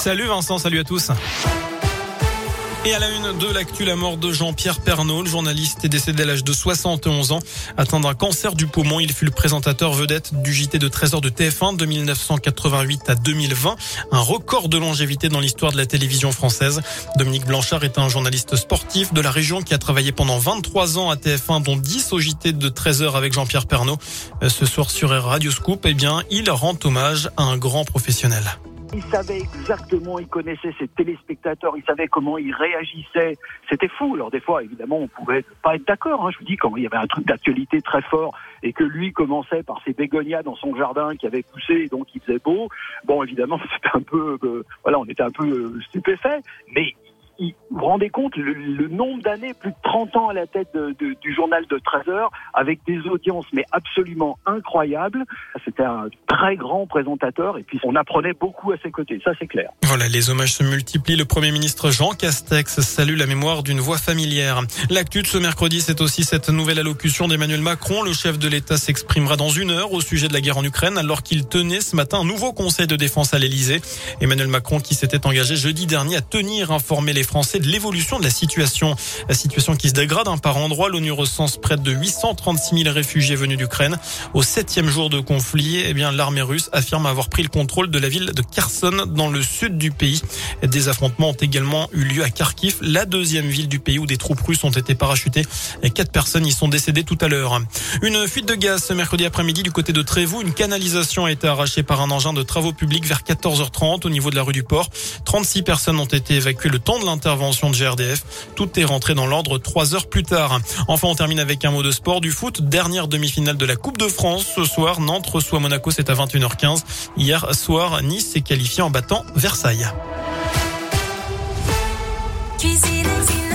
Salut Vincent, salut à tous. Et à la une de l'actu, la mort de Jean-Pierre Pernaud, le journaliste est décédé à l'âge de 71 ans. Atteint d'un cancer du poumon, il fut le présentateur vedette du JT de Trésor de TF1 de 1988 à 2020. Un record de longévité dans l'histoire de la télévision française. Dominique Blanchard est un journaliste sportif de la région qui a travaillé pendant 23 ans à TF1, dont 10 au JT de 13 heures avec Jean-Pierre Pernaud. Euh, ce soir sur Radio Scoop, eh bien, il rend hommage à un grand professionnel. Il savait exactement, il connaissait ses téléspectateurs, il savait comment ils réagissaient. C'était fou. Alors des fois, évidemment, on pouvait pas être d'accord. Hein. Je vous dis, quand il y avait un truc d'actualité très fort et que lui commençait par ses bégonias dans son jardin qui avait poussé, et donc il faisait beau. Bon, évidemment, c'était un peu, euh, voilà, on était un peu euh, stupéfait, mais vous vous rendez compte le, nombre d'années, plus de 30 ans à la tête du journal de 13 heures, avec des audiences mais absolument incroyables. C'était un très grand présentateur et puis on apprenait beaucoup à ses côtés, ça c'est clair. Voilà, les hommages se multiplient. Le Premier ministre Jean Castex salue la mémoire d'une voix familière. L'actu de ce mercredi, c'est aussi cette nouvelle allocution d'Emmanuel Macron. Le chef de l'État s'exprimera dans une heure au sujet de la guerre en Ukraine alors qu'il tenait ce matin un nouveau conseil de défense à l'Elysée. Emmanuel Macron qui s'était engagé jeudi dernier à tenir informer les Français de l'évolution de la situation. La situation qui se dégrade hein, par endroit. L'ONU recense près de 836 000 réfugiés venus d'Ukraine. Au septième jour de conflit, eh bien, l'armée russe affirme avoir pris le contrôle de la ville de Kherson dans le sud du pays. Des affrontements ont également eu lieu à Kharkiv, la deuxième ville du pays où des troupes russes ont été parachutées. Quatre personnes y sont décédées tout à l'heure. Une fuite de gaz ce mercredi après-midi du côté de Trévoux. Une canalisation a été arrachée par un engin de travaux publics vers 14h30 au niveau de la rue du Port. 36 personnes ont été évacuées le temps de l'intervention de GRDF. Tout est rentré dans l'ordre trois heures plus tard. Enfin, on termine avec un mot de sport du foot. Dernière demi-finale de la Coupe de France. Ce soir, Nantes reçoit Monaco, c'est à 21h15. Hier soir, Nice s'est qualifié en battant Versailles.